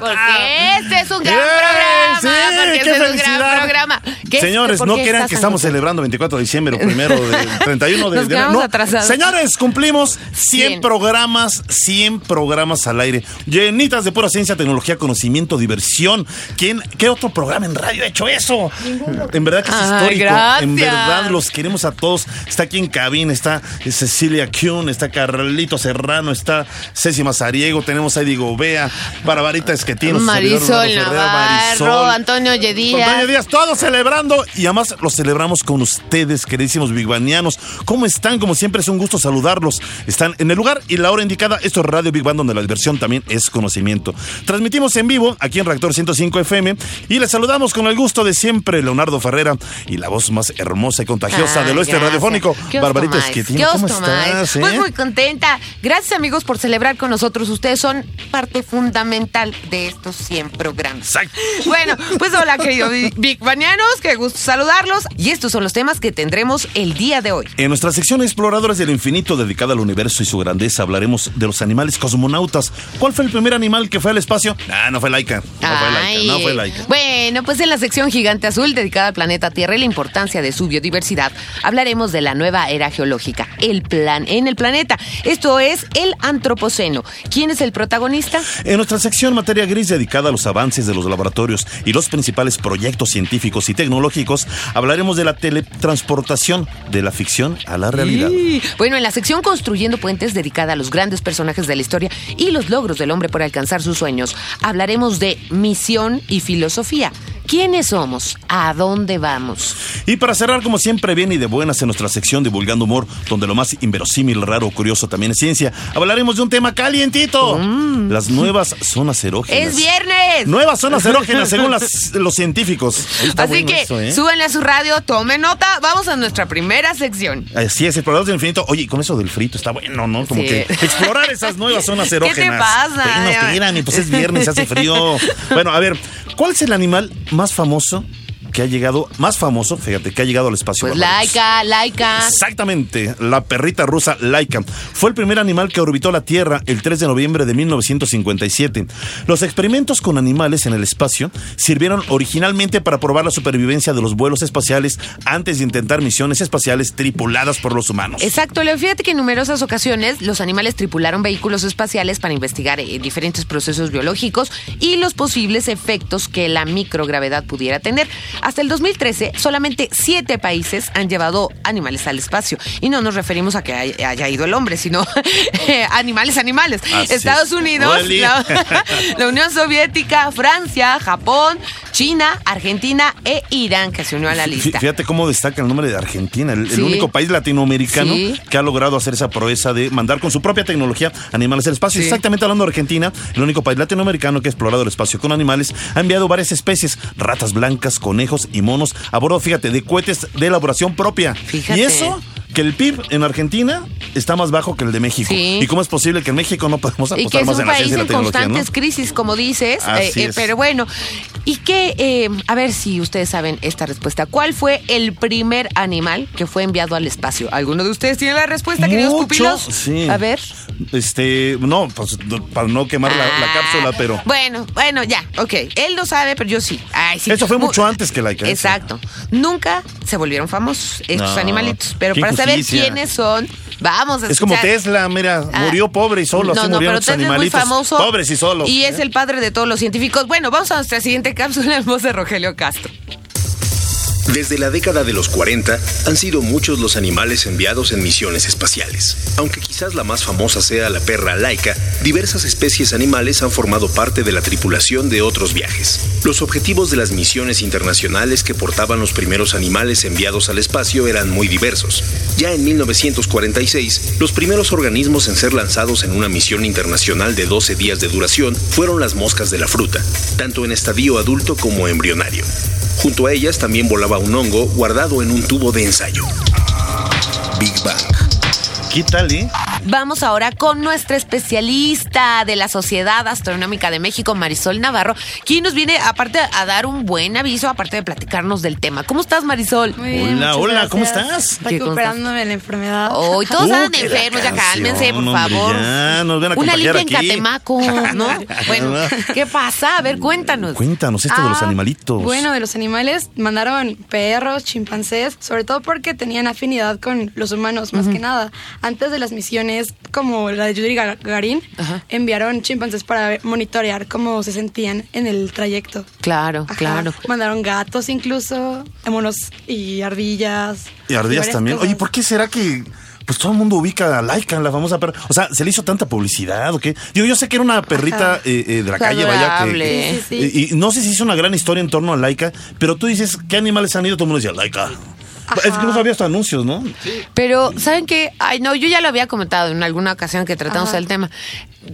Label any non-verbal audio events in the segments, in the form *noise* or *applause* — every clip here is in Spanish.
Porque este es un gran programa. Sí, porque este es un gran programa. ¿Qué- Señores, no estás que estamos ansioso? celebrando 24 de diciembre o primero de *laughs* 31 de Nos de- quedamos no. atrasados. Señores, cumplimos 100 Cien. programas, 100 programas al aire. Llenitas de pura ciencia, tecnología, conocimiento, diversión. ¿Quién, ¿Qué otro programa en radio ha hecho eso? En verdad que es Ay, histórico. gracias. En verdad los queremos a todos. Está aquí en cabina, está Cecilia Kuhn, está Carlito Serrano, está Ceci Mazariego, tenemos a Eddie Gobea, Barbarita Esquetino, Marisol Navarro, Marisol. Antonio Yedía. Antonio Díaz, todos celebrando y además lo celebramos con ustedes, queridísimos bigbanianos. ¿Cómo están? Como siempre es un gusto saludarlos. Están en el lugar y la hora indicada. Esto es Radio Big Bang, donde la diversión también es conocimiento. Transmitimos en vivo aquí en Reactor 105 FM y les saludamos con el gusto de siempre, Leonardo Ferrera y la voz más hermosa y contagiosa Ay, del oeste gracias. radiofónico, ¿Qué os Barbarita os ¿Cómo estás? eh? Pues muy contenta. Gracias amigos por celebrar con nosotros. Ustedes son parte fundamental de estos 100 programas. Exacto. Bueno, pues hola queridos Big Banianos, qué gusto saludarlos. Y estos son los temas que tendremos el día de hoy. En nuestra sección Exploradores del Infinito, dedicada al universo y su grandeza, hablaremos de los animales cosmonautas. ¿Cuál fue el primer animal que fue al espacio? Ah, no fue Laika. No fue Laika. No fue Laika. Bueno, pues en la sección Gigante Azul dedicada al planeta Tierra y la importancia de su biodiversidad, hablaremos de la nueva era geológica, el plan en el planeta. Esto es el antropoceno. ¿Quién es el protagonista? En nuestra sección Materia Gris, dedicada a los avances de los laboratorios y los principales proyectos científicos y tecnológicos, hablaremos de la teletransportación de la ficción a la realidad. Bueno, en la sección Construyendo Puentes, dedicada a los grandes personajes de la historia y los logros del hombre por alcanzar sus sueños, hablaremos de misión y filosofía. ¿Quiénes somos? ¿A dónde vamos? Y para cerrar, como siempre, bien y de buenas en nuestra sección Divulgando Humor, donde lo más inverosímil, raro o curioso también es ciencia, hablaremos de un tema calientito: las nuevas zonas erógenas. Mm. ¡Es viernes! Nuevas zonas erógenas, según las- *laughs* los científicos. Así bueno que eso, ¿eh? súbanle a su radio, tomen nota. Vamos a nuestra primera sección. Así es, exploradores del infinito. Oye, y con eso del frito está bueno, ¿no? Como Sí. que explorar esas *laughs* nuevas zonas ¿Qué te erógenas. pasa? Bueno, espérame, pues es viernes, hace frío. *laughs* Bueno, a ver, ¿cuál es el animal más famoso que ha llegado, más famoso, fíjate, que ha llegado al espacio? Pues laica, laica. Exactamente, la perrita rusa Laika. Fue el primer animal que orbitó la Tierra el 3 de noviembre de 1957. Los experimentos con animales en el espacio sirvieron originalmente para probar la supervivencia de los vuelos espaciales antes de intentar misiones espaciales tripuladas por los humanos. Exacto, Leo. Fíjate que en numerosas ocasiones los animales tripularon vehículos espaciales para investigar eh, diferentes procesos biológicos y los posibles efectos que la microgravedad pudiera tener. Hasta el 2013, solamente siete países han llevado animales al espacio. Y no nos referimos a que hay- haya ido el hombre, sino *laughs* eh, animales, animales. Así Estados es. Unidos, *laughs* la Unión Soviética, Francia, Japón, China, Argentina e Irán, que se unió a la lista. Fíjate cómo destaca el nombre de Argentina, el, único país latinoamericano Sí. que ha logrado hacer esa proeza de mandar con su propia tecnología animales al espacio. Sí. Exactamente hablando de Argentina, el único país latinoamericano que ha explorado el espacio con animales, ha enviado varias especies, ratas blancas, conejos y monos, a bordo, fíjate, de cohetes de elaboración propia. Fíjate. Y eso que el PIB en Argentina está más bajo que el de México. Sí. ¿Y cómo es posible que en México no podemos Y apostar que es más un en la país y la en constantes crisis, como dices. Eh, eh, pero bueno, y que, eh, a ver si ustedes saben esta respuesta. ¿Cuál fue el primer animal que fue enviado al espacio? ¿Alguno de ustedes tiene la respuesta, queridos Mucho, pupilos? sí. A ver. Este, no, pues para no quemar la, la Ah, cápsula, pero. Bueno, bueno, ya, ok. Él lo sabe, pero yo sí. Ay, sí. Eso fue Mu- mucho antes que. ¿eh? Exacto. Nunca se volvieron famosos estos No, animalitos. Pero para saber quiénes son, vamos a Es como escuchar. Tesla, mira, Ah. murió pobre y solo, No, así no, murieron pero Tesla es muy animalitos. famoso. Pobres y solos. Y es el padre de todos los científicos. Bueno, vamos a nuestra siguiente cápsula *laughs* en voz de Rogelio Castro. Desde la década de los 40 han sido muchos los animales enviados en misiones espaciales. Aunque quizás la más famosa sea la perra laica, diversas especies animales han formado parte de la tripulación de otros viajes. Los objetivos de las misiones internacionales que portaban los primeros animales enviados al espacio eran muy diversos. Ya en 1946, los primeros organismos en ser lanzados en una misión internacional de 12 días de duración fueron las moscas de la fruta, tanto en estadio adulto como embrionario. Junto a ellas también volaba un hongo guardado en un tubo de ensayo. Big Bang. ¿Qué tal, eh? Vamos ahora con nuestra especialista de la Sociedad Astronómica de México, Marisol Navarro, quien nos viene aparte a dar un buen aviso, aparte de platicarnos del tema. ¿Cómo estás, Marisol? Muy bien, Hola, hola, ¿cómo estás? ¿Qué Recuperándome de la enfermedad. Hoy todos Uh, andan enfermos, ya cálmense, por hombre, favor. ya, nos ven a Una limpia en. Catemaco, ¿no? *laughs* Bueno, ¿qué pasa? A ver, cuéntanos. Cuéntanos esto de los Ah, animalitos. Bueno, de los animales mandaron perros, chimpancés, sobre todo porque tenían afinidad con los humanos, más que nada. Antes de las misiones, como la de Yuri Gagarin, Ajá. enviaron chimpancés para monitorear cómo se sentían en el trayecto. Claro, Ajá. claro. Mandaron gatos incluso, monos y ardillas. Y ardillas también. cosas. Oye, ¿por qué será que pues todo el mundo ubica a Laika, la famosa perra? O sea, ¿se le hizo tanta publicidad o qué? Digo, yo sé que era una perrita eh, eh, de la calle, vaya, que... adorable. Sí, sí, sí. Y, y no sé si hizo una gran historia en torno a Laika, pero tú dices, ¿qué animales han ido? Todo el mundo decía, Laika. Ajá. Incluso había hasta anuncios, ¿no? Pero, ¿saben qué? Ay, no, yo ya lo había comentado en alguna ocasión que tratamos Ajá. el tema.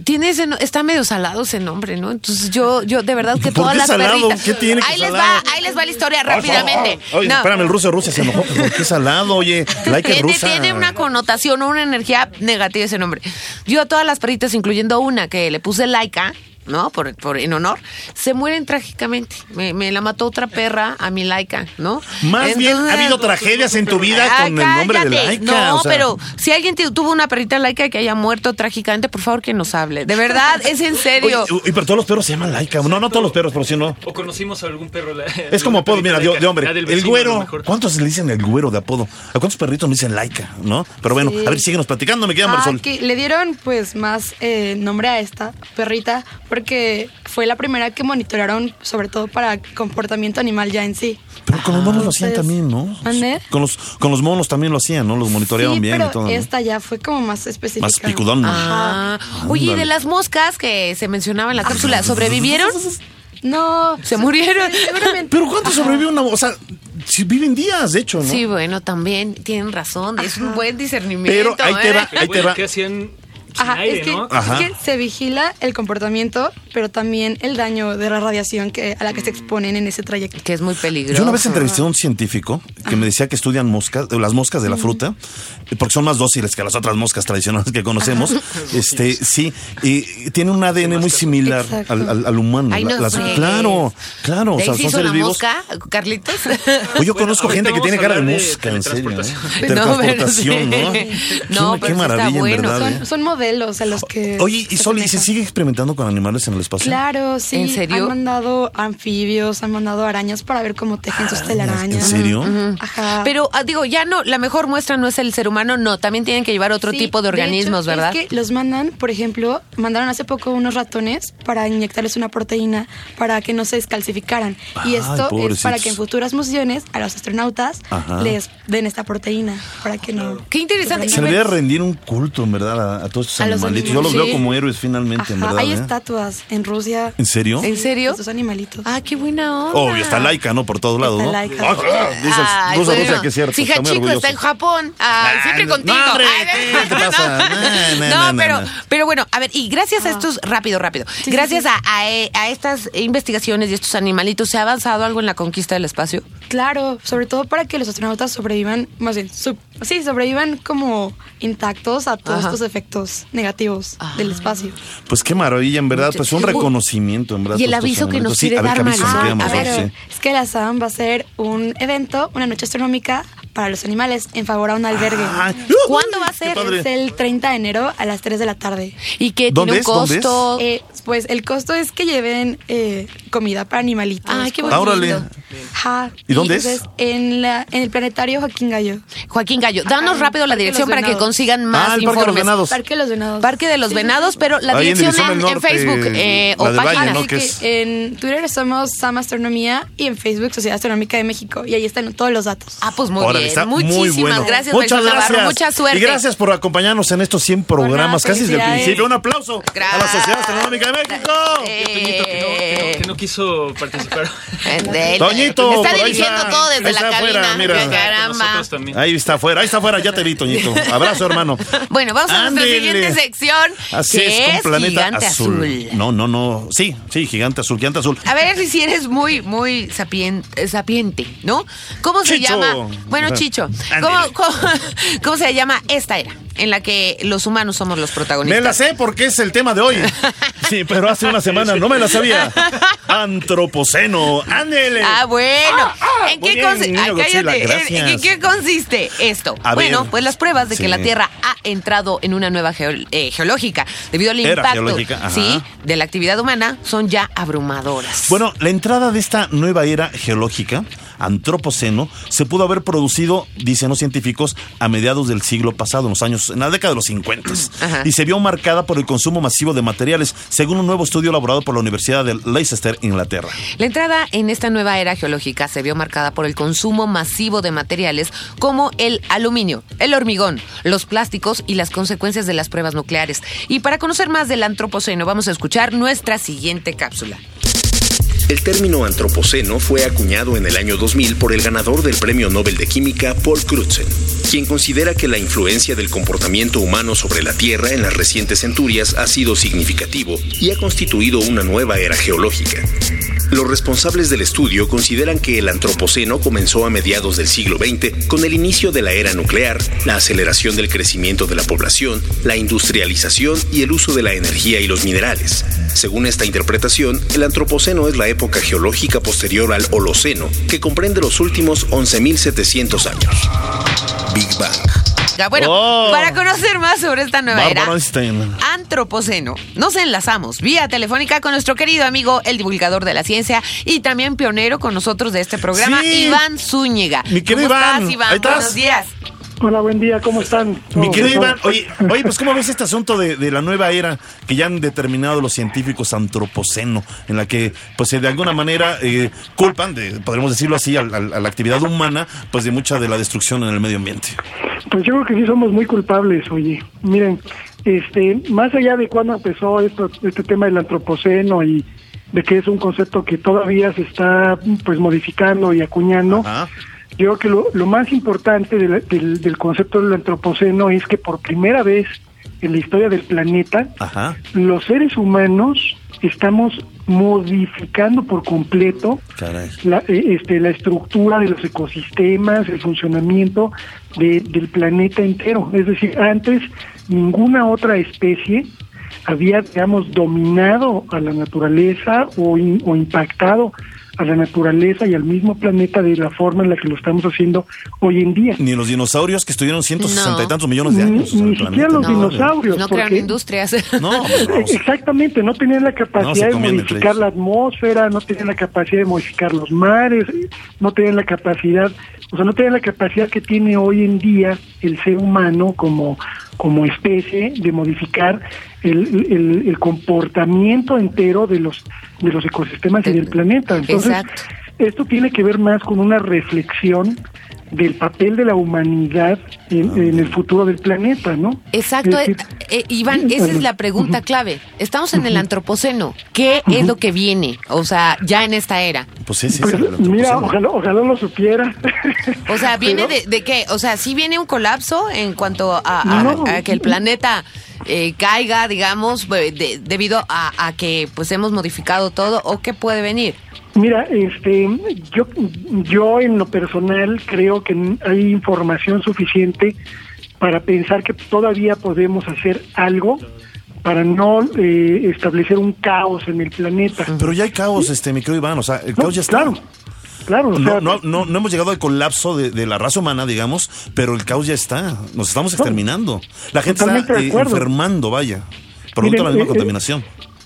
Tiene ese, no- está medio salado ese nombre, ¿no? Entonces yo, yo de verdad que ¿Por todas qué las salado? perritas. ¿Qué tiene que ahí les salado? va, ahí les va la historia rápidamente. Oye, No. espérame, el ruso de Rusia se enojó. ¿Por qué salado? Oye, Laika es Tiene, rusa. tiene una connotación, una energía negativa ese nombre. Yo a todas las perritas, incluyendo una que le puse Laika, ¿no? Por, por en honor, se mueren trágicamente. Me, me la mató otra perra a mi Laika, ¿no? Más bien, ha habido tragedias en tu vida Ay, con el nombre de. Laika. No, o sea. pero si alguien te- tuvo una perrita Laika que haya muerto trágicamente, por favor que nos hable. De verdad, es en serio. Oye, y- pero todos los perros se llaman Laika. No, no todos los perros, pero sí no. O conocimos a algún perro. la- Es como apodo, mira, de, de hombre. El güero. ¿Cuántos le dicen el güero de apodo? ¿A cuántos perritos me dicen Laika? ¿No? Pero bueno, Sí. a ver, síguenos platicando, me queda Ah, Marisol. que le dieron pues más eh, nombre a esta perrita porque fue la primera que monitorearon sobre todo para comportamiento animal ya en sí. Pero con los monos lo hacían Entonces, también, ¿no? ¿mande? Con los, con los monos también lo hacían, ¿no? Los monitoreaban sí, bien pero y todo. ¿no? esta ya fue como más específica. Más picudón. Ah, oye, ¿y de las moscas que se mencionaba en la cápsula, ¿sobrevivieron? No. Se murieron. Seguramente. Pero ¿cuánto sobrevive una? O sea, si viven días, de hecho, ¿no? Sí, bueno, también tienen razón. Es un buen discernimiento. Pero ahí te ¿eh? va, Pero ahí te va. ¿qué hacían Ajá, aire, es, que, no? Ajá. es que se vigila el comportamiento, pero también el daño de la radiación que, a la que se exponen en ese trayecto. Que es muy peligroso. Yo una vez entrevisté a un científico que me decía que estudian moscas, eh, las moscas de la fruta, eh, porque son más dóciles que las otras moscas tradicionales que conocemos. *laughs* Este, sí, y tiene un ADN muy similar al, al- al humano. Ay, no Las- sé. claro, claro, o ¿De ahí sea, se son seres vivos. mosca, Carlitos? Oye, yo *laughs* conozco gente que tiene cara de hablar de mosca, en serio. ¿eh? teletransportación. No, sí. ¿no? No, qué, pero qué sí está maravilla, bueno. en verdad. ¿eh? Son, son modelos a los que... Oye, y se Sol, ¿y se sigue experimentando con animales en el espacio? Claro, sí. ¿En serio? Han mandado anfibios, han mandado arañas para ver cómo tejen sus telarañas. ¿En serio? Ajá. Pero ah, digo, ya no, la mejor muestra no es el ser humano, no, también tienen que llevar otro Sí, tipo de organismos, hecho, ¿verdad? Es que los mandan, por ejemplo, mandaron hace poco unos ratones para inyectarles una proteína para que no se descalcificaran. y Ay, esto es para que en futuras misiones a los astronautas Ajá. les den esta proteína para que no. Qué interesante. Se debería rendir un culto, en verdad, a, a todos A los animalitos. Yo los veo como héroes finalmente, en Ajá, verdad. hay ¿eh? estatuas en Rusia. ¿En serio? ¿En serio? Estos animalitos. Ah, qué buena onda. Obvio, está laica, ¿no? Por todos lados, Está ¿no? Laika. Ah, claro, dices, Ay, Rusia, bueno. Rusia, que es cierto. Si está en. Japón. Ay, Ah, siempre contigo. no, hombre, Ay, ¿qué te pasa? No, no, No, no, pero, no. pero bueno, a ver, y gracias a estos, rápido, rápido, sí, gracias sí. A, a, a estas investigaciones y estos animalitos, ¿se ha avanzado algo en la conquista del espacio? Claro, sobre todo para que los astronautas sobrevivan, más bien, sub- sí, sobrevivan como intactos a todos Ajá. estos efectos negativos Ah. del espacio. Pues qué maravilla, en verdad. Pues un reconocimiento, en verdad. Y el aviso que nos animalitos. Sí, quiere a ver, dar queda, A ver, es que la SAM va a hacer un evento, una noche astronómica para los animales en favor a un albergue. Ay, ¿Cuándo va a qué ser? Es el 30 de enero a las 3 de la tarde. Y que ¿Dónde tiene un costo. Eh, pues el costo es que lleven eh, comida para animalitos. Ay, qué Ah, bonito. órale. ¿Y dónde es? entonces, En, la, en el planetario Joaquín Gallo. Joaquín Gallo, danos rápido la dirección para que consigan más Ah, el Parque de los. Venados. Parque de los Venados. Parque de los Sí, Venados, pero la en dirección en, Facebook eh, o página. ¿Qué en Twitter somos Sam Astronomía y en Facebook Sociedad Astronómica de México. Y ahí están todos los datos. Ah, pues muy Órale, bien. Está Muchísimas muy bueno. gracias, Muchas Navarro. gracias. Mucha suerte. Y gracias por acompañarnos en estos 100 programas, nada, casi desde el principio. Un aplauso a la Sociedad Astronómica de México. Eh, Toñito, que no, que no- que no quiso participar. *laughs* De- Toñito, Me está por ahí dirigiendo está. todo desde Ahí la cabina. afuera, mira. Caramba. Ahí está afuera, ahí está afuera, ya te vi, Toñito. *laughs* Abrazo, hermano. Bueno, vamos a nuestra siguiente sección. Así que es, con Planeta Gigante azul. Azul. No, no, no. Sí, sí, Gigante Azul, Gigante Azul. A ver si eres muy, muy sapien- sapiente, ¿no? ¿Cómo se Chicho. llama? Bueno. Chicho. ¿Cómo, cómo, *laughs* cómo se llama esta era en la que los humanos somos los protagonistas? Me la sé porque es el tema de hoy. *laughs* Sí, pero hace una semana no me la sabía. Antropoceno. Ándele. Ah, bueno. ¿En muy qué, bien, Ay, Godzilla, cállate. ¿En-. ¿En qué consiste esto? A bueno, ver, pues las pruebas de que la Tierra ha entrado en una nueva eh, geológica debido al Era impacto sí, de la actividad humana son ya abrumadoras. Bueno, la entrada de esta nueva era geológica, antropoceno, se pudo haber producido, dicen los científicos, a mediados del siglo pasado, en los años, en la década de los 50. Ajá. Y se vio marcada por el consumo masivo de materiales, según un nuevo estudio elaborado por la Universidad de Leicester, Inglaterra. La entrada en esta nueva era geológica se vio marcada por el consumo masivo de materiales como el aluminio, el hormigón, los plásticos y las consecuencias de las pruebas nucleares. Y para conocer más del antropoceno, vamos a escuchar nuestra siguiente cápsula. El término antropoceno fue acuñado en el año 2000 por el ganador del Premio Nobel de Química, Paul Crutzen, quien considera que la influencia del comportamiento humano sobre la Tierra en las recientes centurias ha sido significativo y ha constituido una nueva era geológica. Los responsables del estudio consideran que el antropoceno comenzó a mediados del siglo XX con el inicio de la era nuclear, la aceleración del crecimiento de la población, la industrialización y el uso de la energía y los minerales. Según esta interpretación, el antropoceno es la época geológica posterior al Holoceno, que comprende los últimos 11.700 años. Big Bang. Ya, bueno, Oh. para conocer más sobre esta nueva era. Antropoceno, nos enlazamos vía telefónica con nuestro querido amigo, el divulgador de la ciencia y también pionero con nosotros de este programa, Sí. Iván Zúñiga. Mi querido ¿Cómo Iván, estás, Iván? ahí estás. Buenos días. Hola, buen día, ¿cómo están? Mi querido. Iván, oye, oye, pues ¿cómo ves este asunto de, de la nueva era que ya han determinado los científicos antropoceno, en la que, pues de alguna manera eh, culpan, de, podríamos decirlo así, a, la actividad humana, pues de mucha de la destrucción en el medio ambiente? Pues yo creo que sí somos muy culpables, oye. Miren, este, más allá de cuándo empezó esto, este tema del antropoceno y de que es un concepto que todavía se está pues modificando y acuñando, Ajá. Yo creo que lo, lo más importante de la- del, del concepto del antropoceno es que por primera vez en la historia del planeta, Ajá. los seres humanos estamos modificando por completo la, eh, este, la estructura de los ecosistemas, el funcionamiento de- del planeta entero. Es decir, antes ninguna otra especie había, digamos, dominado a la naturaleza o, in- o impactado a la naturaleza y al mismo planeta de la forma en la que lo estamos haciendo hoy en día. Ni los dinosaurios que estuvieron 160 No. y tantos millones de Ni- años. ni siquiera los dinosaurios. No crean porque- industrias. No, pues. *laughs* Exactamente, no tenían la No, capacidad de modificar la atmósfera, no tenían la capacidad de modificar los mares, no tenían la capacidad, o sea, no tenían la capacidad que tiene hoy en día el ser humano como, como especie de modificar el, el- el comportamiento entero de los, de los ecosistemas y del planeta. Entonces, Exacto. esto tiene que ver más con una reflexión del papel de la humanidad en, Ah. en el futuro del planeta, ¿no? Exacto, Es eh, decir, eh, Iván, esa es la pregunta clave. Estamos en el antropoceno. ¿Qué es lo que viene? O sea, ya en esta era. Pues sí, sí, Pues, mira, ojalá, ojalá lo supiera. O sea, ¿viene Pero- de, de qué? O sea, ¿sí viene un colapso en cuanto a, a- No. a que el planeta eh, caiga, digamos, eh, de- debido a, a que pues hemos modificado todo? ¿O qué puede venir? Mira, este, yo, yo en lo personal creo que hay información suficiente para pensar que todavía podemos hacer algo para no eh, establecer un caos en el planeta. Pero ya hay caos, este, mi querido Iván, o sea, el No, caos ya está. claro. Claro, o no, sea, no, no, no hemos llegado al colapso de, de la raza humana, digamos, pero el caos ya está. Nos estamos exterminando. La gente está eh, enfermando, vaya, producto de la misma eh, contaminación.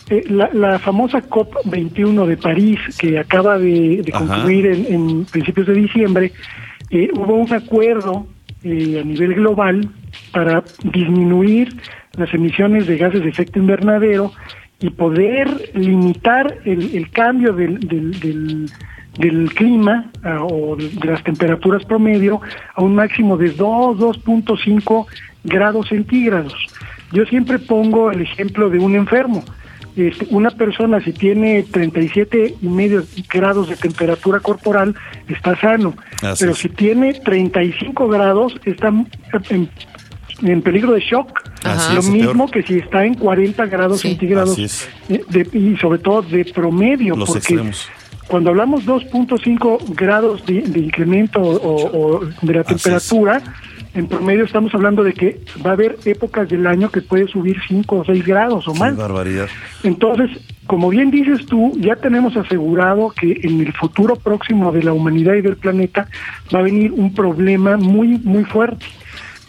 Eh, la, la famosa COP21 de París, que acaba de, concluir en, en principios de diciembre, eh, hubo un acuerdo eh, a nivel global para disminuir las emisiones de gases de efecto invernadero y poder limitar el, el cambio del, del, del, del clima ah, o de las temperaturas promedio a un máximo de 2, 2.5 grados centígrados. Yo siempre pongo el ejemplo de un enfermo. Este, una persona si tiene 37 y medio grados de temperatura corporal está sano, Así pero es. si tiene 35 grados está en, en peligro de shock. Así Lo es, mismo peor. que si está en 40 grados Sí. centígrados eh, de- y sobre todo de promedio, Los porque extremos. cuando hablamos 2.5 grados de, de incremento o, o de la Así es. temperatura, en promedio estamos hablando de que va a haber épocas del año que puede subir 5 o 6 grados o Qué más. barbaridad. Entonces, como bien dices tú, ya tenemos asegurado que en el futuro próximo de la humanidad y del planeta va a venir un problema muy, muy fuerte.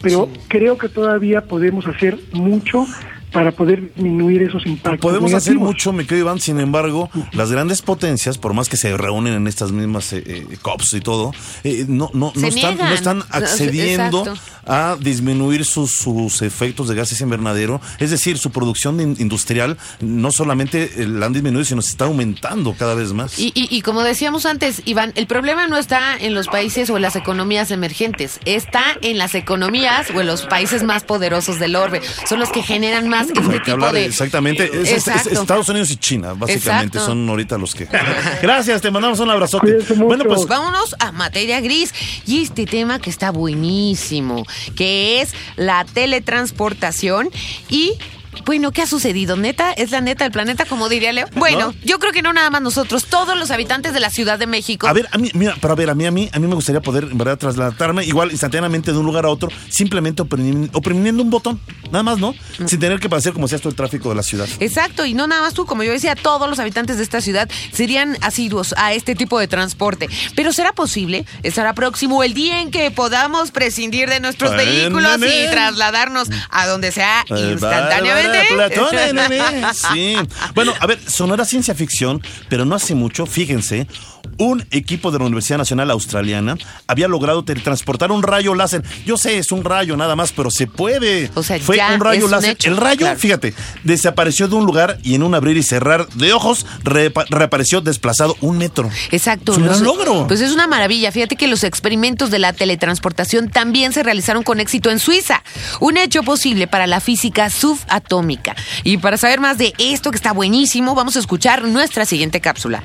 Pero creo que todavía podemos hacer mucho para poder disminuir esos impactos. Podemos hacer mucho, me querido Iván, sin embargo, las grandes potencias, por más que se reúnen en estas mismas eh, eh, COPs y todo, eh, no, no, no, están, no están accediendo Exacto. a disminuir sus, sus efectos de gases invernadero. Es decir, su producción in- industrial no solamente eh, la han disminuido, sino se está aumentando cada vez más. Y, y, y como decíamos antes, Iván, el problema no está en los países o en las economías emergentes, está en las economías o en los países más poderosos del orbe. Son los que generan más este Hay que tipo hablar de... exactamente. Es- es- es Exacto. Estados Unidos y China, básicamente, Exacto. son ahorita los que. *laughs* Gracias, te mandamos un abrazote. Bueno, pues Vámonos a materia gris y este tema que está buenísimo, que es la teletransportación y bueno, ¿qué ha sucedido? ¿Neta? ¿Es la neta del planeta, como diría Leo? Bueno, ¿No? yo creo que no nada más nosotros, todos los habitantes de la Ciudad de México. A ver, a mí, mira, pero a ver, a mí, a mí, a mí me gustaría poder, en verdad, trasladarme igual instantáneamente de un lugar a otro, simplemente oprimiendo, oprimiendo un botón, nada más, ¿no? Sin tener que pasar como sea esto el tráfico de la ciudad. Exacto, y no nada más tú, como yo decía, todos los habitantes de esta ciudad serían asiduos a este tipo de transporte. Pero ¿será posible? ¿Estará próximo el día en que podamos prescindir de nuestros vehículos y trasladarnos a donde sea Eh, instantáneamente? Platón, nene. *laughs* Sí. Bueno, a ver, sonará ciencia ficción, pero no hace mucho, fíjense, un equipo de la Universidad Nacional Australiana había logrado teletransportar un rayo láser. Yo sé, es un rayo nada más, pero se puede. O sea, Fue ya un rayo es un láser. hecho, El rayo, claro. fíjate, desapareció de un lugar y en un abrir y cerrar de ojos reapareció desplazado un metro. Exacto. Es un gran los- logro. Pues es una maravilla. Fíjate que los experimentos de la teletransportación también se realizaron con éxito en Suiza. Un hecho posible para la física subatómica. Y para saber más de esto que está buenísimo, vamos a escuchar nuestra siguiente cápsula.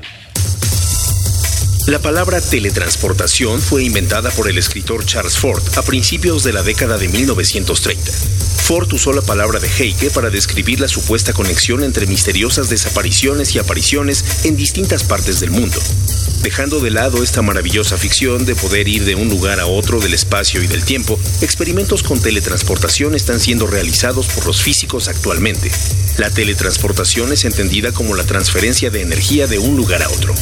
La palabra teletransportación fue inventada por el escritor Charles Ford a principios de la década de 1930. Ford usó la palabra de Heike para describir la supuesta conexión entre misteriosas desapariciones y apariciones en distintas partes del mundo. Dejando de lado esta maravillosa ficción de poder ir de un lugar a otro del espacio y del tiempo, experimentos con teletransportación están siendo realizados por los físicos actualmente. La teletransportación es entendida como la transferencia de energía de un lugar a otro.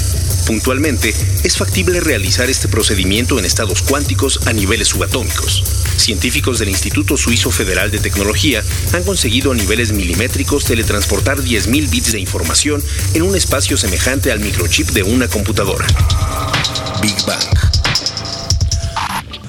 Puntualmente, es factible realizar este procedimiento en estados cuánticos a niveles subatómicos. Científicos del Instituto Suizo Federal de Tecnología han conseguido a niveles milimétricos teletransportar 10.000 bits de información en un espacio semejante al microchip de una computadora. Big Bang.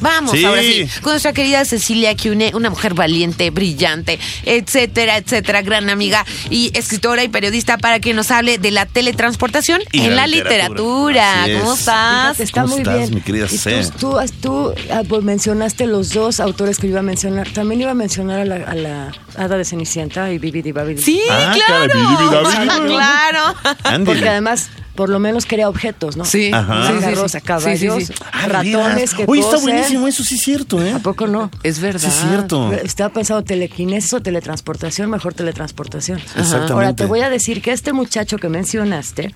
Vamos, Sí. ahora sí, con nuestra querida Cecilia Cune, una mujer valiente, brillante, etcétera, etcétera, gran amiga y escritora y periodista para que nos hable de la teletransportación Y en la literatura. ¿Cómo es. estás? Fíjate, está ¿Cómo muy estás, bien. mi querida y C? tú, tú, tú, ah, pues, mencionaste los dos autores que iba a mencionar. También iba a mencionar a la, a la hada de Cenicienta y Bibidi Babidi. Sí, Ah, claro. caray, Bibi, Bibi, Bibi. *laughs* claro. *laughs* Porque además, por lo menos crea objetos, ¿no? Sí. Ajá. Sí, Sí, sí. caballos, Sí, sí, sí. Ah, ratones que Oye, está cosen. buenísimo, eso sí es cierto, ¿eh? ¿A poco no? Es verdad. Sí, es cierto. Estaba pensando telequinesis o teletransportación, mejor teletransportación. Exactamente. Ahora te voy a decir que este muchacho que mencionaste,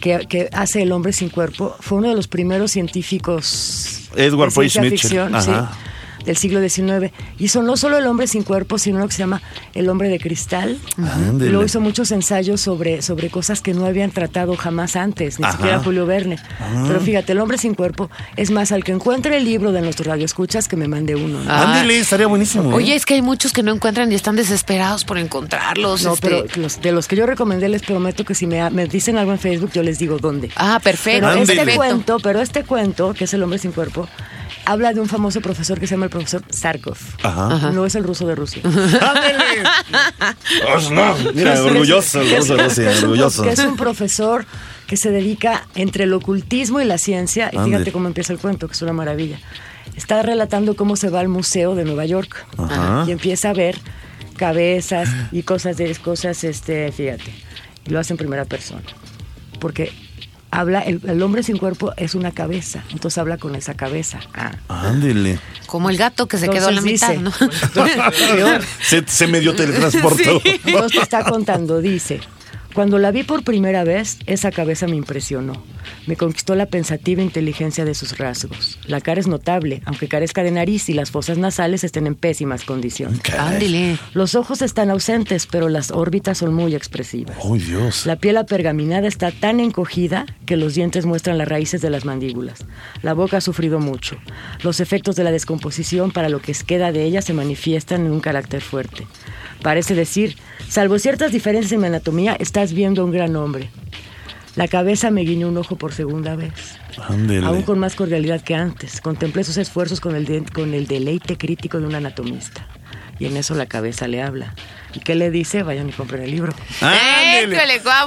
que, que hace el hombre sin cuerpo, fue uno de los primeros científicos Edward de ciencia ficción, sí, Ajá. Del siglo XIX. Hizo no solo El hombre sin cuerpo, sino lo que se llama El hombre de cristal. Ándele. Y luego hizo muchos ensayos sobre, sobre cosas que no habían tratado jamás antes, ni Ajá. siquiera Julio Verne. Ah. Pero fíjate, El hombre sin cuerpo es más al que encuentre el libro de nuestro radio escuchas que me mande uno. ¿no? Ah. Ándele, estaría buenísimo. ¿eh? Oye, es que hay muchos que no encuentran y están desesperados por encontrarlos. No, este. pero los- de los que yo recomendé les prometo que si me, me dicen algo en Facebook yo les digo dónde. Ah, perfecto. Pero este cuento, pero este cuento, que es El hombre sin cuerpo, habla de un famoso profesor que se llama el profesor Sarkov. Ajá. No es el ruso de Rusia. *laughs* ¡Ándele! ¡Oh, no! Mira, orgulloso, que es- orgulloso, Rusia, orgulloso. Que es un profesor que se dedica entre el ocultismo y la ciencia. Y fíjate cómo empieza el cuento, que es una maravilla. Está relatando cómo se va al museo de Nueva York Ajá. y empieza a ver cabezas y cosas de cosas, este, fíjate. Y lo hace en primera persona. Porque habla, el, el hombre sin cuerpo es una cabeza, entonces habla con esa cabeza. Ah. Ándele. Como el gato que se quedó a la Entonces mitad, ¿no? *laughs* Se, se medio teletransportó. *laughs* Entonces te está contando, dice, cuando la vi por primera vez, esa cabeza me impresionó. Me conquistó la pensativa inteligencia de sus rasgos. La cara es notable, aunque carezca de nariz y las fosas nasales estén en pésimas condiciones. Ándele. Los ojos están ausentes, pero las órbitas son muy expresivas. ¡Oh, Dios! La piel apergaminada está tan encogida que los dientes muestran las raíces de las mandíbulas. La boca ha sufrido mucho. Los efectos de la descomposición para lo que queda de ella se manifiestan en un carácter fuerte. Parece decir, salvo ciertas diferencias en mi anatomía, estás viendo a un gran hombre. La cabeza me guiñó un ojo por segunda vez. Ándele. Aún con más cordialidad que antes. Contemplé sus esfuerzos con el, de- con el deleite crítico de un anatomista. Y en eso la cabeza le habla. ¿Y qué le dice? Vayan y compren el libro.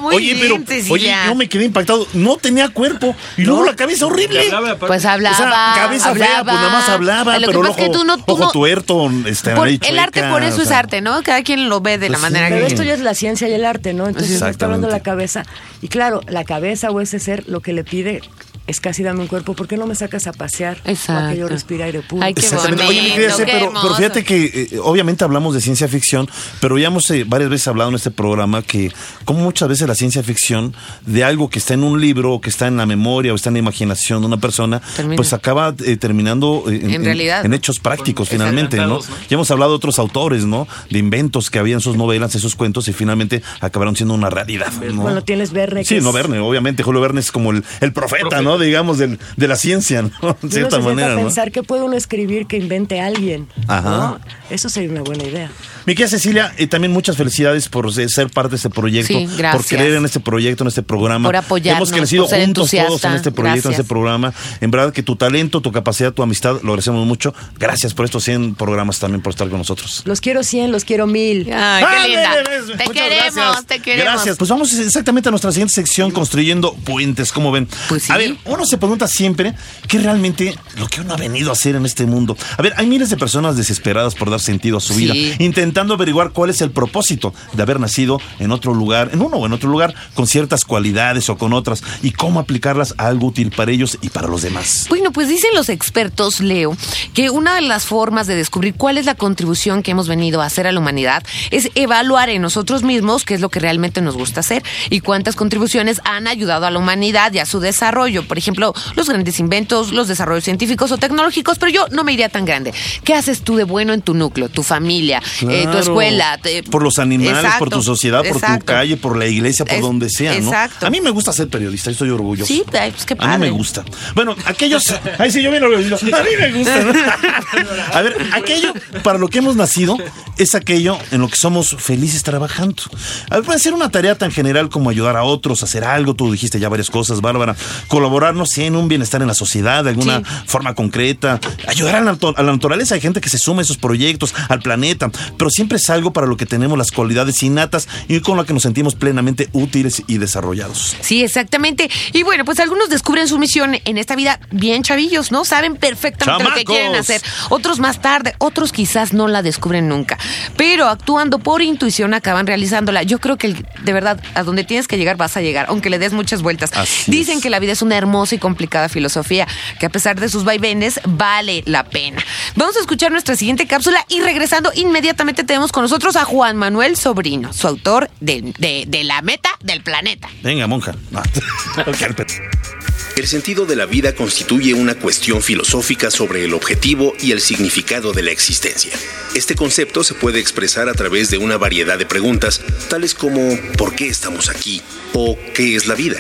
Muy oye, bien, pero, Cecilia. oye, yo me quedé impactado. No tenía cuerpo. Y luego la cabeza horrible. Hablaba. Pues hablaba. o sea, cabeza hablaba. fea, pues nada más hablaba, Lo que pero el pasa es ojo, que tú no- tú ojo no- tuerto, este, Por- el arte por eso o es arte, ¿no? Cada quien lo ve de la Pues manera sí. Pero que esto ya es la ciencia y el arte, ¿no? Entonces me está hablando la cabeza. Y claro, la cabeza o ese ser lo que le pide es casi dame un cuerpo. ¿Por qué no me sacas a pasear? Exacto. Para que yo respire aire puro. Ay, qué Exactamente. Oye, mi querida pero, pero fíjate que eh, obviamente hablamos de ciencia ficción, pero ya hemos eh, varias veces hablado en este programa que como muchas veces la ciencia ficción de algo que está en un libro, o que está en la memoria o está en la imaginación de una persona, Termina. pues acaba eh, terminando eh, En realidad. en hechos prácticos finalmente, ¿no? ¿no? Ya hemos hablado de otros autores, ¿no? De inventos que había en sus novelas, en sus cuentos y finalmente acabaron siendo una realidad, ¿no? Bueno, tienes Verne. Sí, no Verne, obviamente Julio Verne es como el, el profeta, Profeta. ¿no? Digamos, del- de la ciencia, ¿no? *laughs* De Uno cierta se manera, a ¿no? pensar que puede uno escribir que invente alguien. Ajá. ¿no? Eso sería una buena idea. Mi querida Cecilia, eh, también muchas felicidades por ser parte de este proyecto, Sí, gracias. por creer en este proyecto, en este programa. Por apoyarnos, Hemos crecido por ser juntos todos en este proyecto, en este programa. En verdad que tu talento, tu capacidad, tu amistad, lo agradecemos mucho. Gracias por estos 100 programas también, por estar con nosotros. Los quiero 100, los quiero mil. Ay, qué linda. ¡Ándale, ves! Te queremos, gracias. te queremos. Gracias. Pues vamos exactamente a nuestra siguiente sección, construyendo puentes, como ven. Pues sí. A ver, uno se pregunta siempre qué realmente lo que uno ha venido a hacer en este mundo. A ver, hay miles de personas desesperadas por dar sentido a su Sí. vida, intentando averiguar cuál es el propósito de haber nacido en otro lugar, en uno o en otro lugar, con ciertas cualidades o con otras, y cómo aplicarlas a algo útil para ellos y para los demás. Bueno, pues dicen los expertos, Leo, que una de las formas de descubrir cuál es la contribución que hemos venido a hacer a la humanidad es evaluar en nosotros mismos qué es lo que realmente nos gusta hacer y cuántas contribuciones han ayudado a la humanidad y a su desarrollo. Por ejemplo, los grandes inventos, los desarrollos científicos o tecnológicos, pero yo no me iría tan grande. ¿Qué haces tú de bueno en tu núcleo, tu familia, eh, tu Claro. escuela? te- por los animales, Exacto, por tu sociedad, por tu calle, por la iglesia, por Es- donde sea, ¿no? exacto. A mí me gusta ser periodista, yo estoy orgulloso. Sí, pues qué A mí me padre. gusta. Bueno, aquellos. *laughs* Ay, sí, yo bien orgulloso. A mí me gusta. ¿no? *laughs* A ver, aquello para lo que hemos nacido es aquello en lo que somos felices trabajando. A ver, puede ser una tarea tan general como ayudar a otros, hacer algo. Tú dijiste ya varias cosas, Bárbara. Colaborar, no sé, en un bienestar en la sociedad de alguna Sí. forma concreta. Ayudar a la, a la naturaleza. Hay gente que se suma a esos proyectos, al planeta. Pero siempre es algo para lo que tenemos las cualidades innatas y con la que nos sentimos plenamente útiles y desarrollados. Sí, exactamente. Y bueno, pues algunos descubren su misión en esta vida bien chavillos, ¿no? Saben perfectamente lo que quieren hacer. Otros más tarde, otros quizás no la descubren nunca. Pero actuando por intuición acaban realizándola. Yo creo que de verdad, a donde tienes que llegar vas a llegar, aunque le des muchas vueltas. Así Dicen es. que la vida es una hermosa y complicada filosofía, que a pesar de sus vaivenes, vale la pena. Vamos a escuchar nuestra siguiente cápsula y regresando inmediatamente finalmente tenemos con nosotros a Juan Manuel Sobrino, su autor de, de- de La Meta del Planeta. Venga, monja. Ah. *laughs* El sentido de la vida constituye una cuestión filosófica sobre el objetivo y el significado de la existencia. Este concepto se puede expresar a través de una variedad de preguntas, tales como ¿por qué estamos aquí? o ¿qué es la vida?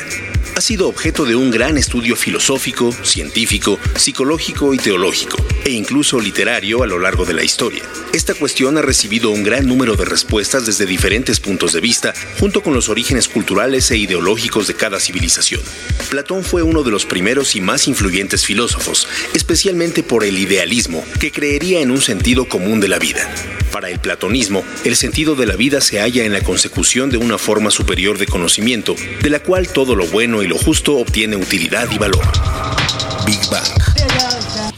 Ha sido objeto de un gran estudio filosófico, científico, psicológico y teológico, e incluso literario a lo largo de la historia. Esta cuestión ha recibido un gran número de respuestas desde diferentes puntos de vista, junto con los orígenes culturales e ideológicos de cada civilización. Platón fue uno de los primeros y más influyentes filósofos, especialmente por el idealismo, que creería en un sentido común de la vida. Para el platonismo, el sentido de la vida se halla en la consecución de una forma superior de conocimiento, de la cual todo lo bueno y lo justo obtiene utilidad y valor. Big Bang.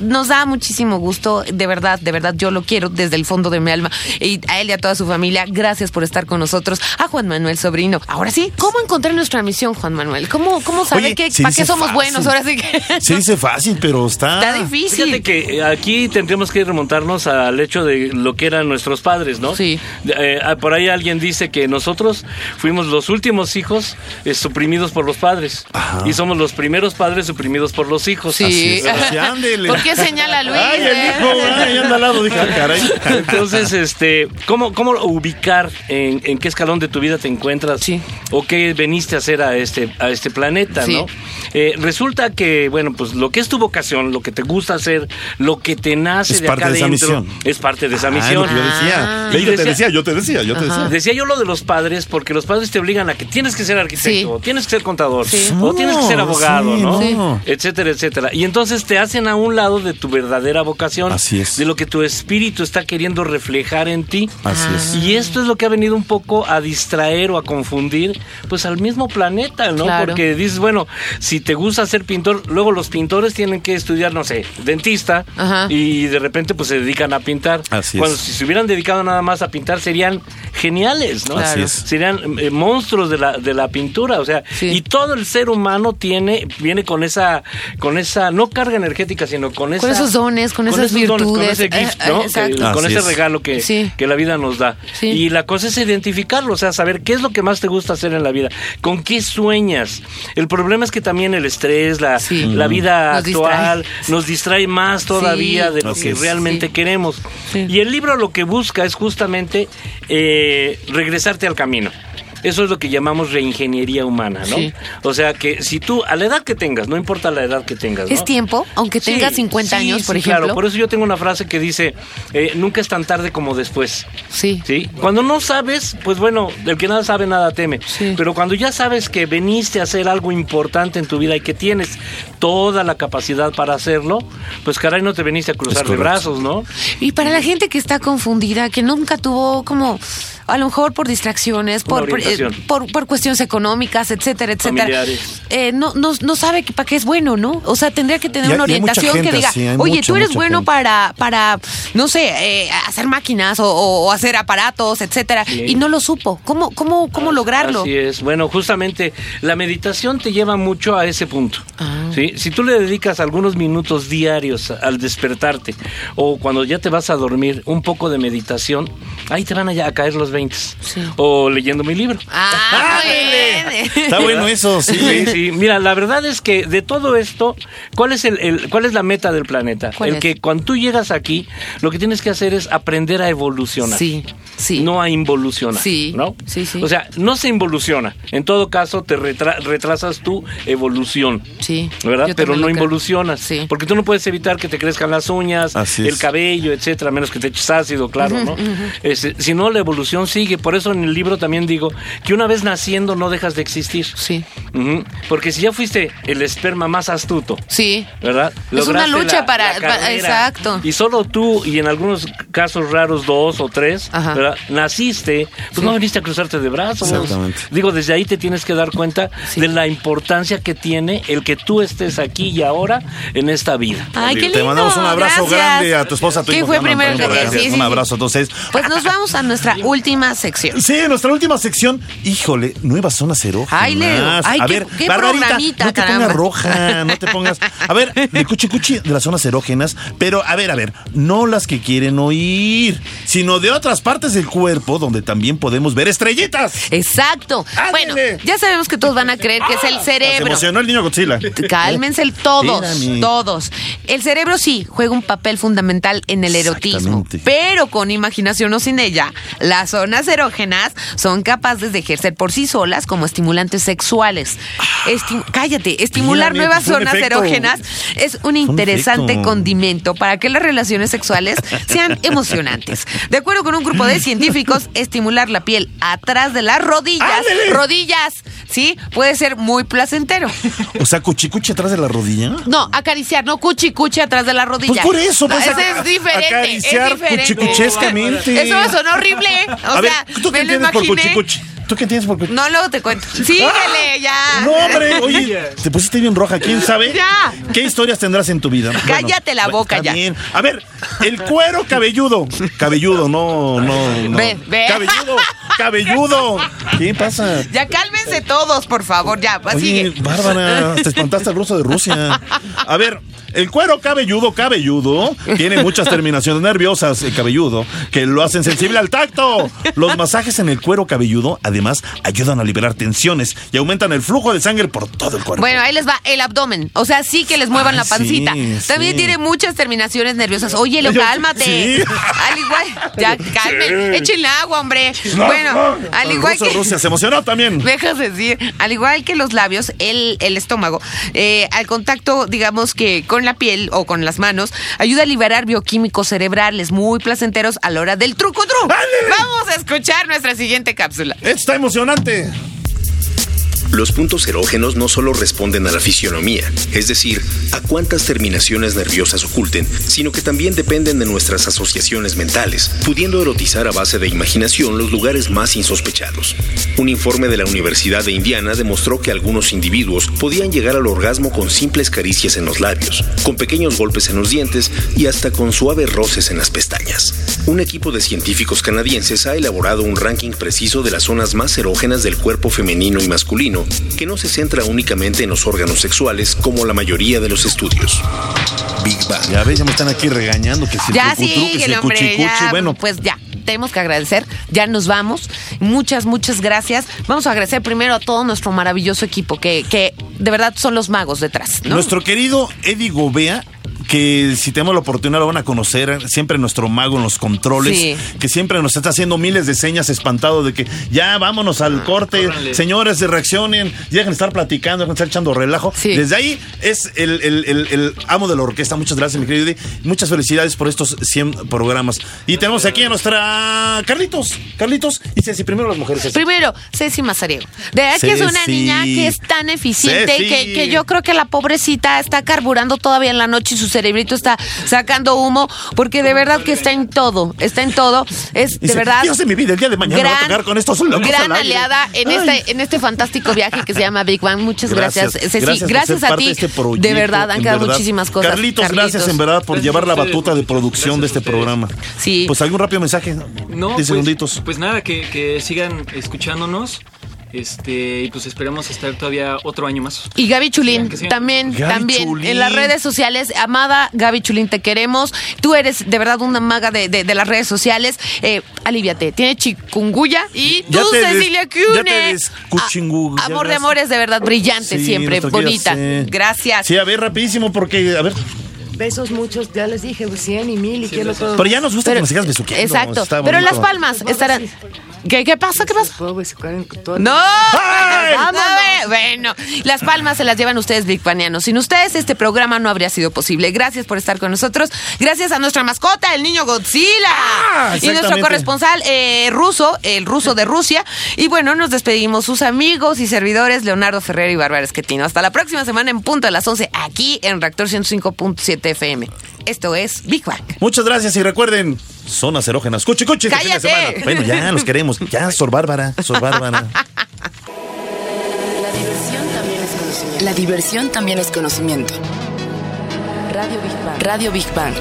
Nos da muchísimo gusto, de verdad, de verdad, yo lo quiero desde el fondo de mi alma. Y a él y a toda su familia, gracias por estar con nosotros. A Juan Manuel Sobrino. Ahora sí, ¿cómo encontrar nuestra misión, Juan Manuel? ¿Cómo, cómo saber Oye, que, para qué somos fácil. buenos? Ahora sí que. Se dice fácil, pero está. Está difícil. Fíjate que eh, aquí tendríamos que remontarnos al hecho de lo que eran nuestros padres, ¿no? Sí. Eh, ah, por ahí alguien dice que nosotros fuimos los últimos hijos eh, suprimidos por los padres. Ajá. Y somos los primeros padres suprimidos por los hijos. Sí. Pero sí, *laughs* ándele. ¿Por qué señala Luis? Ay, el eh? hijo, ay, anda al lado, dije, ah, caray. Entonces, este, ¿cómo, cómo ubicar en, en qué escalón de tu vida te encuentras Sí. o qué veniste a hacer a este, a este planeta, Sí. ¿no? Eh, resulta que, bueno, pues lo que es tu vocación, lo que te gusta hacer, lo que te nace Es de parte acá de esa adentro, misión. es parte de esa Ah, es misión. lo que yo decía. Ah. Le digo, Y te decía- yo te decía, yo te decía. Decía yo lo de los padres porque los padres te obligan a que tienes que ser arquitecto, Sí. tienes que ser contador, Sí. o tienes que ser abogado, sí, ¿no? no. Etcétera, etcétera. Y entonces te hacen a un lado de tu verdadera vocación, Así es. de lo que tu espíritu está queriendo reflejar en ti. Así es. Y esto es lo que ha venido un poco a distraer o a confundir pues al mismo planeta, ¿no? Claro. Porque dices, bueno, si te gusta ser pintor, luego los pintores tienen que estudiar, no sé, dentista Ajá. y de repente pues se dedican a pintar. Así Cuando es. si se hubieran dedicado nada más a pintar serían geniales, ¿no? Así es. Serían eh, monstruos de la, de la pintura, o sea, Sí. y todo el ser humano tiene viene con esa con esa no carga energética, sino con esa Con esos dones, con esas esos dones, con virtudes. ese gift, Eh, ¿no? eh, exacto. Con ese es. regalo que, Sí. que la vida nos da. Sí. Y la cosa es identificarlo, o sea, saber qué es lo que más te gusta hacer en la vida, con qué sueñas. El problema es que también el estrés, la, Sí. la vida Nos actual distrae. nos distrae más todavía Sí. de lo Así que es. realmente Sí. queremos. Sí. Y el libro lo que busca es justamente eh, regresarte al camino. Eso es lo que llamamos reingeniería humana, ¿no? Sí. O sea que si tú, a la edad que tengas, no importa la edad que tengas, ¿no? ¿Es tiempo? Aunque Sí, tengas 50 sí, años, por sí, ejemplo. Claro, por eso yo tengo una frase que dice, eh, nunca es tan tarde como después. Sí. ¿Sí? Cuando no sabes, pues bueno, el que nada sabe, nada teme. Sí. Pero cuando ya sabes que veniste a hacer algo importante en tu vida y que tienes toda la capacidad para hacerlo, pues caray, no te veniste a cruzar de brazos, ¿no? Y para la gente que está confundida, que nunca tuvo como, a lo mejor por distracciones, por, por, eh, por, por cuestiones económicas, etcétera, etcétera, eh, no, no, no sabe que para qué es bueno, ¿no? O sea, tendría que tener Y una orientación que diga, así, oye, mucha, tú eres bueno gente. para, para, no sé, eh, hacer máquinas o, o hacer aparatos, etcétera, Sí. y no lo supo. ¿Cómo, cómo, cómo lograrlo? Así es. Bueno, justamente la meditación te lleva mucho a ese punto. Ah. ¿sí? Si tú le dedicas algunos minutos diarios al despertarte o cuando ya te vas a dormir un poco de meditación, ahí te van a, a caer los 20. Sí. O leyendo mi libro. Ah. Está bueno eso, sí. Sí, sí. Mira, la verdad es que de todo esto, ¿cuál es el, el- cuál es la meta del planeta? ¿Cuál el es? que cuando tú llegas aquí, lo que tienes que hacer es aprender a evolucionar. Sí, sí. No a involucionar. Sí, ¿no? sí, sí. O sea, no se involuciona. En todo caso, te retra- retrasas tu evolución. Sí, ¿Verdad? Pero no involucionas. Sí. Porque tú no puedes evitar que te crezcan las uñas, Así el es. cabello, etcétera, menos que te eches ácido, claro, ¿no? Este, si no, la evolución sigue. Por eso en el libro también digo que una vez naciendo no dejas de existir. Sí. Porque si ya fuiste el esperma más astuto, sí. ¿verdad? Es una lucha para- exacto. Y solo tú, y en algunos casos raros dos o tres, Ajá. ¿verdad? naciste, pues no viniste a cruzarte de brazos. Exactamente. Digo, desde ahí te tienes que dar cuenta de la importancia que tiene el que tú estés aquí y ahora en esta vida. Ay, qué Te lindo. mandamos un abrazo gracias. grande a tu esposa, a tu ¿Qué hijo. fue que primero? sí, un abrazo a todos ustedes. Pues nos vamos a nuestra última última sección. Sí, nuestra última sección. Híjole, nuevas zonas erógenas. Ay, Leo. Ay, a qué- ver, qué Barbarita, no te caramba. pongas roja, no te pongas. A ver, de cuchi cuchi de las zonas erógenas, pero a ver, a ver, no las que quieren oír, sino de otras partes del cuerpo donde también podemos ver estrellitas. Exacto. Bueno, ya sabemos que todos van a creer que es el Se cerebro. emocionó el niño Godzilla. Cálmense el- todos, Espérame. todos. El cerebro sí juega un papel fundamental en el erotismo, pero con imaginación o sin ella, las zonas erógenas son capaces de ejercer por sí solas como estimulantes sexuales. Esti- cállate, estimular nuevas zonas efecto. erógenas es un interesante condimento para que las relaciones sexuales sean *laughs* emocionantes. De acuerdo con un grupo de científicos, *laughs* estimular la piel atrás de las rodillas, rodillas, ¿sí? Puede ser muy placentero. *laughs* O sea, cuchi cuchi atrás de la rodilla. No, acariciar, no cuchi cuchi atrás de la rodilla. Pues por eso, pues, aca- es diferente. acariciar es diferente. cuchicuchescamente. Eso me sonó horrible. A ver, ¿tú qué lo entiendes por imaginé. cuchi cuchi? ¿Tú qué entiendes por cuchi No, luego te cuento. Síguele, ya. No, hombre, oye, *laughs* te pusiste bien roja, ¿quién sabe? Ya. ¿Qué historias tendrás en tu vida? Cállate la boca ya. bien. A ver, el cuero cabelludo. Cabelludo, no, no, no. Ve, ve. Cabelludo, *laughs* cabelludo. ¿Qué pasa? Ya cálmense todos, por favor, ya. Oye, Sigue. Bárbara, te espantaste al ruso de Rusia. *laughs* A ver, el cuero cabelludo, cabelludo, tiene muchas terminaciones nerviosas, el cabelludo, que lo hacen sensible al tacto. Los masajes en el cuero cabelludo, además, ayudan a liberar tensiones y aumentan el flujo de sangre por todo el cuerpo. Bueno, ahí les va el abdomen. O sea, sí que les muevan Ay, la pancita. sí, También sí. tiene muchas terminaciones nerviosas. Oye, Yo- cálmate. sí. Al igual, ya calmen. Sí. Échenle agua, hombre. Bueno, al El igual ruso que. Rusia se emocionó también. *laughs* Dejas decir, al igual que los labios, el, el estómago, eh, al contacto, digamos que con la piel o con las manos, ayuda a liberar bioquímicos cerebrales muy placenteros a la hora del truco tru. ¡Ándale! Vamos a escuchar nuestra siguiente cápsula. Esto está emocionante. Los puntos erógenos no solo responden a la fisionomía, es decir, a cuántas terminaciones nerviosas oculten, sino que también dependen de nuestras asociaciones mentales, pudiendo erotizar a base de imaginación los lugares más insospechados. Un informe de la Universidad de Indiana demostró que algunos individuos podían llegar al orgasmo con simples caricias en los labios, con pequeños golpes en los dientes y hasta con suaves roces en las pestañas. Un equipo de científicos canadienses ha elaborado un ranking preciso de las zonas más erógenas del cuerpo femenino y masculino, que no se centra únicamente en los órganos sexuales como la mayoría de los estudios. Big Bang. Ya ves, ya me están aquí regañando que si Ya el trucutru, que si el hombre. cuchicuchi. Ya, Bueno, pues ya. Tenemos que agradecer, ya nos vamos. Muchas, muchas gracias. Vamos a agradecer primero a todo nuestro maravilloso equipo, que, que de verdad son los magos detrás. ¿no? Nuestro querido Eddie Gobea, que si tenemos la oportunidad lo van a conocer, siempre nuestro mago en los controles, Sí. que siempre nos está haciendo miles de señas espantado de que ya vámonos al corte, señores, reaccionen, dejen de estar platicando, dejen de estar echando relajo. Sí. Desde ahí es el, el- el- el amo de la orquesta. Muchas gracias, mi querido Eddie. Muchas felicidades por estos 100 programas. Y tenemos aquí a nuestra Carlitos, Carlitos, y Ceci, primero las mujeres. Ceci. Primero, Ceci Mazariego. De verdad que es una niña que es tan eficiente que, que yo creo que la pobrecita está carburando todavía en la noche y su cerebrito está sacando humo, porque de verdad que está en todo, está en todo. Es de Dice, verdad. Dios de mi vida, el día de mañana voy a tocar con estos locos gran al aire. aliada en Ay. este, en este fantástico viaje que se llama Big Bang. Muchas gracias, Gracias, Ceci. gracias a ti. de este proyecto, de verdad, han quedado verdad. muchísimas cosas. Carlitos, gracias en verdad por Gracias llevar la batuta de producción Gracias de este programa. Sí. Pues algún rápido mensaje. No, Diez pues, segunditos. pues nada, que, que sigan escuchándonos. Este, y pues esperamos estar todavía otro año más. Y Gaby Chulín, también, Gaby también Chulín. en las redes sociales. Amada Gaby Chulín, te queremos. Tú eres de verdad una maga de, de- de las redes sociales. Eh, aliviate, tiene chikungunya. Y tú, Ya te des- Cecilia Cune. Amor de amores, de verdad, brillante Sí, siempre, bonita. Gracias. Sí, a ver, rapidísimo, porque, a ver. Besos muchos, ya les dije, 100 y 1000 y quiero todo. Pero ya nos gusta Pero- que nos sigas besuqueando. Exacto. está Pero. Las Palmas estarán. ¿Qué, ¿Qué pasa? ¿Qué pasa? Puedo en todo. No, bueno, las palmas se las llevan ustedes, Bigpanianos. Sin ustedes, este programa no habría sido posible. Gracias por estar con nosotros. Gracias a nuestra mascota, el niño Godzilla. Ah, y nuestro corresponsal eh, ruso, el ruso de Rusia. Y bueno, nos despedimos, sus amigos y servidores, Leonardo Ferrer y Bárbara Esquetino. Hasta la próxima semana en punto a las 11, aquí en Reactor 105.7 FM. Esto es Big Bang. Muchas gracias y recuerden, zonas erógenas. Cuchi, cuchi, este fin de ¡Cállate! semana. Bueno, ya los queremos. Ya, *laughs* Sor Bárbara, Sor Bárbara. La diversión también es conocimiento. La diversión también es conocimiento. Radio Big Bang. Radio Big Bang.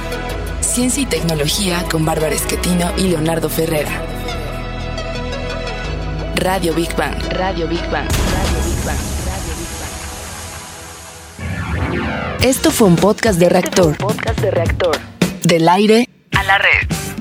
Ciencia y tecnología con Bárbara Esquetino y Leonardo Ferrera. Radio Big Bang. Radio Big Bang. Radio Big Bang. Esto fue un podcast de reactor. Podcast de reactor. Del aire A la red.